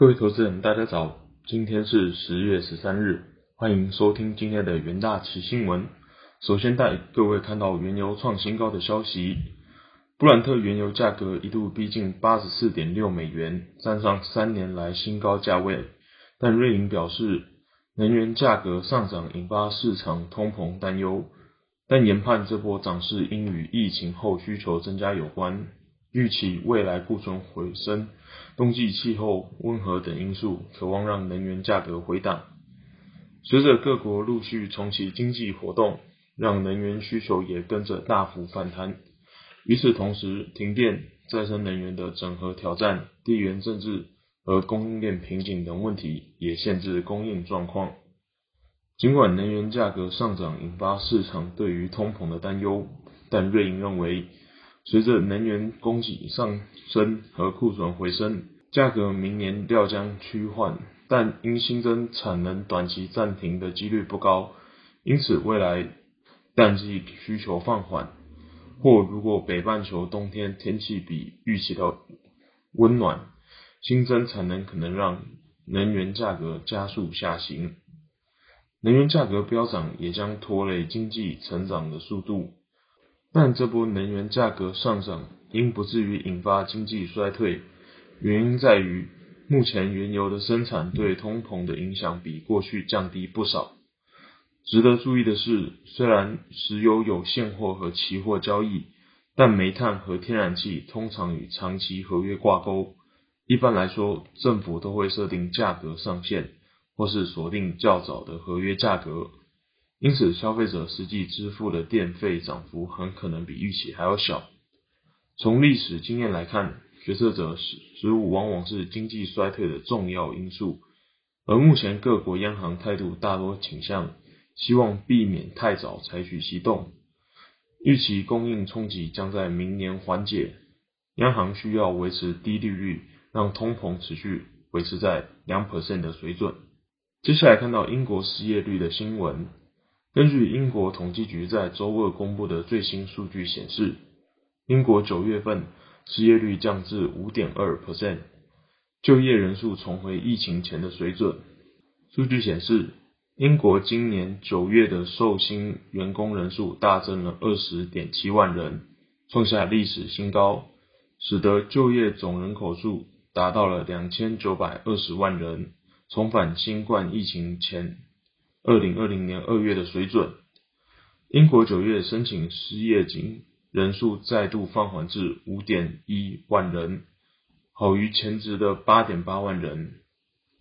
各位投资人，大家早，今天是十月十三日，欢迎收听今天的元大奇新闻。首先带各位看到原油创新高的消息，布兰特原油价格一度逼近八十四点六美元，站上三年来新高价位。但瑞银表示，能源价格上涨引发市场通膨担忧，但研判这波涨势应与疫情后需求增加有关，预期未来库存回升。冬季气候温和等因素，渴望让能源价格回档。随着各国陆续重启经济活动，让能源需求也跟着大幅反弹。与此同时，停电、再生能源的整合挑战、地缘政治和供应链瓶颈等问题，也限制供应状况。尽管能源价格上涨引发市场对于通膨的担忧，但瑞银认为。随着能源供给上升和库存回升，价格明年料将趋缓，但因新增产能短期暂停的几率不高，因此未来淡季需求放缓，或如果北半球冬天天气比预期的温暖，新增产能可能让能源价格加速下行，能源价格飙涨也将拖累经济成长的速度。但这波能源价格上涨应不至于引发经济衰退，原因在于目前原油的生产对通膨的影响比过去降低不少。值得注意的是，虽然石油有现货和期货交易，但煤炭和天然气通常与长期合约挂钩。一般来说，政府都会设定价格上限，或是锁定较早的合约价格。因此，消费者实际支付的电费涨幅很可能比预期还要小。从历史经验来看，决策者失误往往是经济衰退的重要因素。而目前各国央行态度大多倾向希望避免太早采取行动。预期供应冲击将在明年缓解，央行需要维持低利率，让通膨持续维持在两 percent 的水准。接下来看到英国失业率的新闻。根据英国统计局在周二公布的最新数据显示，英国九月份失业率降至五点二 percent，就业人数重回疫情前的水准。数据显示，英国今年九月的受薪员工人数大增了二十点七万人，创下历史新高，使得就业总人口数达到了两千九百二十万人，重返新冠疫情前。二零二零年二月的水准，英国九月申请失业金人数再度放缓至五点一万人，好于前值的八点八万人。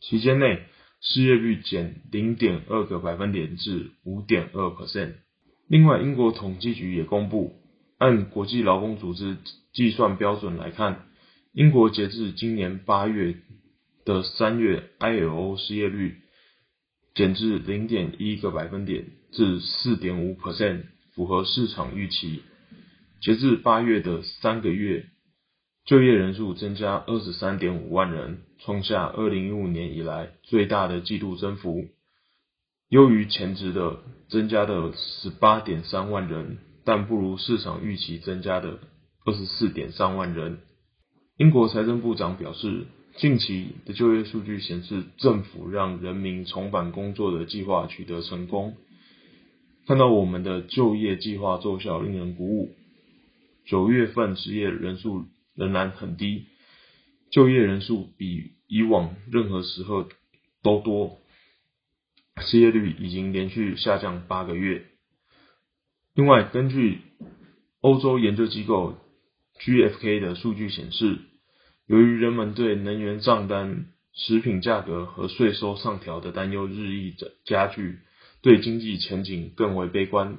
期间内失业率减零点二个百分点至五点二 percent。另外，英国统计局也公布，按国际劳工组织计算标准来看，英国截至今年八月的三月 ILO 失业率。减至零点一个百分点至四点五 percent，符合市场预期。截至八月的三个月，就业人数增加二十三点五万人，创下二零一五年以来最大的季度增幅，优于前值的增加的十八点三万人，但不如市场预期增加的二十四点三万人。英国财政部长表示。近期的就业数据显示，政府让人民重返工作的计划取得成功。看到我们的就业计划奏效，令人鼓舞。九月份失业人数仍然很低，就业人数比以往任何时候都多，失业率已经连续下降八个月。另外，根据欧洲研究机构 GFK 的数据显示。由于人们对能源账单、食品价格和税收上调的担忧日益加剧，对经济前景更为悲观。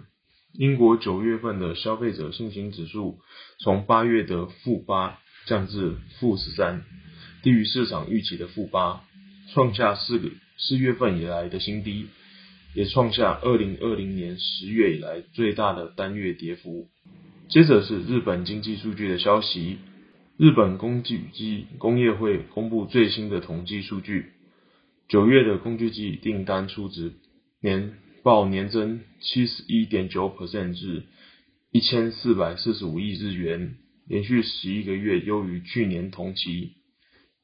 英国九月份的消费者信心指数从八月的负八降至负十三，低于市场预期的负八，创下四个四月份以来的新低，也创下二零二零年十月以来最大的单月跌幅。接着是日本经济数据的消息。日本工具机工业会公布最新的统计数据，九月的工具机订单初值年报年增七十一点九 percent 至一千四百四十五亿日元，连续十一个月优于去年同期。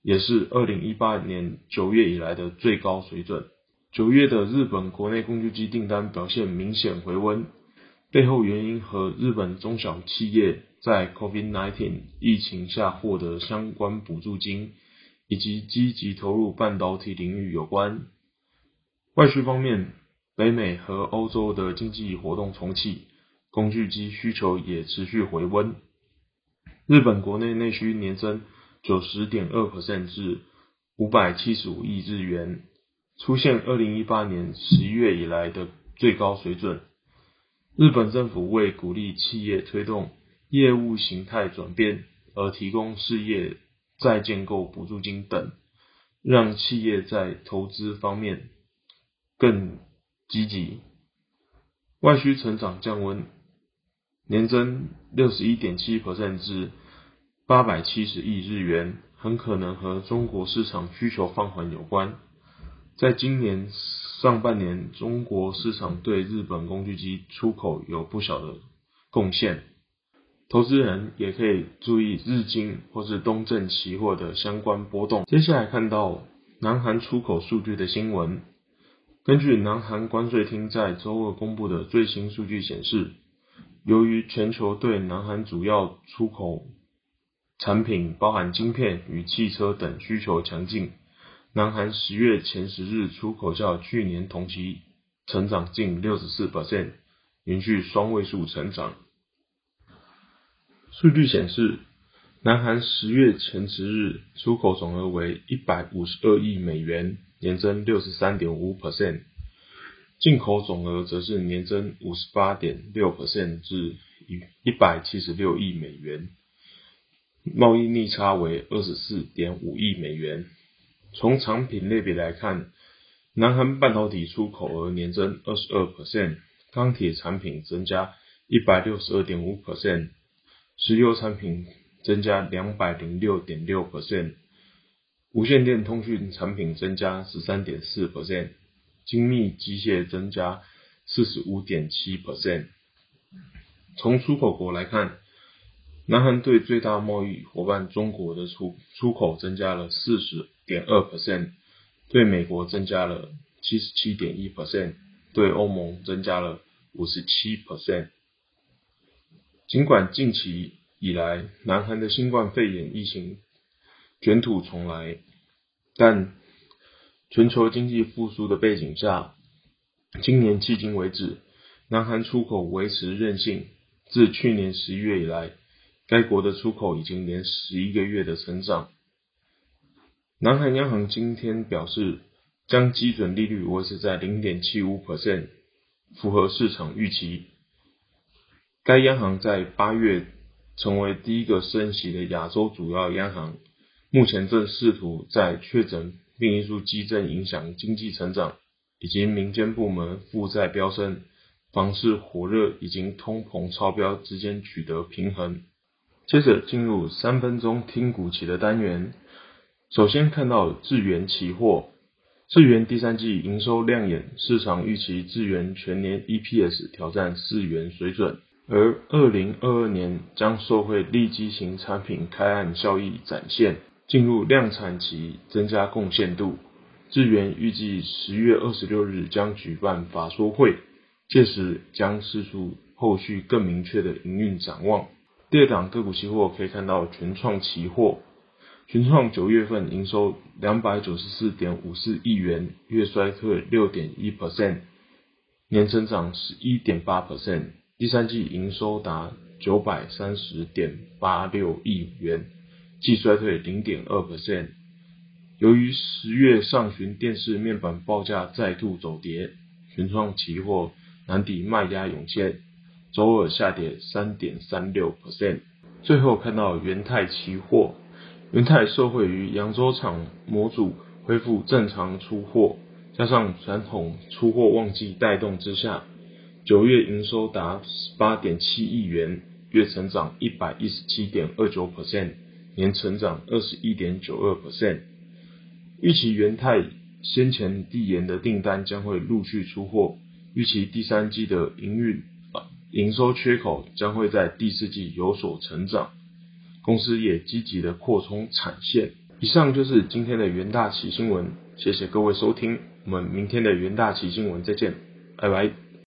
也是二零一八年九月以来的最高水准。九月的日本国内工具机订单表现明显回温，背后原因和日本中小企业在 COVID-19 疫情下获得相关补助金，以及积极投入半导体领域有关。外需方面，北美和欧洲的经济活动重启，工具机需求也持续回温。日本国内内需年增九十点二 percent 至五百七十五亿日元。出现二零一八年十一月以来的最高水准。日本政府为鼓励企业推动业务形态转变，而提供事业再建构补助金等，让企业在投资方面更积极。外需成长降温，年增六十一点七 percent 至八百七十亿日元，很可能和中国市场需求放缓有关。在今年上半年，中国市场对日本工具机出口有不小的贡献，投资人也可以注意日经或是东证期货的相关波动。接下来看到南韩出口数据的新闻，根据南韩关税厅在周二公布的最新数据显示，由于全球对南韩主要出口产品，包含晶片与汽车等需求强劲。南韩十月前十日出口较去年同期成长近六十四 percent，连续双位数成长。数据显示，南韩十月前十日出口总额为一百五十二亿美元，年增六十三点五 percent；进口总额则是年增五十八点六 percent 至一一百七十六亿美元，贸易逆差为二十四点五亿美元。从产品类别来看，南韩半导体出口额年增二十二 percent，钢铁产品增加一百六十二点五。percent，石油产品增加两百零六点六 percent，无线电通讯产品增加十三点四 percent，精密机械增加四十五点七 percent。从出口国来看，南韩对最大贸易伙伴中国的出出口增加了四十。点二 percent，对美国增加了七十七点一 percent，对欧盟增加了五十七 percent。尽管近期以来南韩的新冠肺炎疫情卷土重来，但全球经济复苏的背景下，今年迄今为止，南韩出口维持韧性。自去年十一月以来，该国的出口已经连十一个月的成长。南韩央行今天表示，将基准利率维持在零点七五 percent，符合市场预期。该央行在八月成为第一个升息的亚洲主要央行，目前正试图在确诊病因素激增影响经济成长，以及民间部门负债飙升、房市火热以及通膨超标之间取得平衡。接着进入三分钟听股期的单元。首先看到智源期货，智源第三季营收亮眼，市场预期智源全年 EPS 挑战四元水准，而二零二二年将受惠利基型产品开案效益展现，进入量产期，增加贡献度。智源预计十月二十六日将举办法说会，届时将释出后续更明确的营运展望。第二档个股期货可以看到全创期货。全创九月份营收两百九十四点五四亿元，月衰退六点一 percent，年增长十一点八 percent。第三季营收达九百三十点八六亿元，季衰退零点二 percent。由于十月上旬电视面板报价再度走跌，群创期货难抵卖压涌现，周二下跌三点三六 percent。最后看到元泰期货。元泰受惠于扬州厂模组恢复正常出货，加上传统出货旺季带动之下，九月营收达十八点七亿元，月成长一百一十七点二九 percent，年成长二十一点九二 percent。预期元泰先前递延的订单将会陆续出货，预期第三季的营运营收缺口将会在第四季有所成长。公司也积极的扩充产线。以上就是今天的元大奇新闻，谢谢各位收听，我们明天的元大奇新闻再见，拜拜。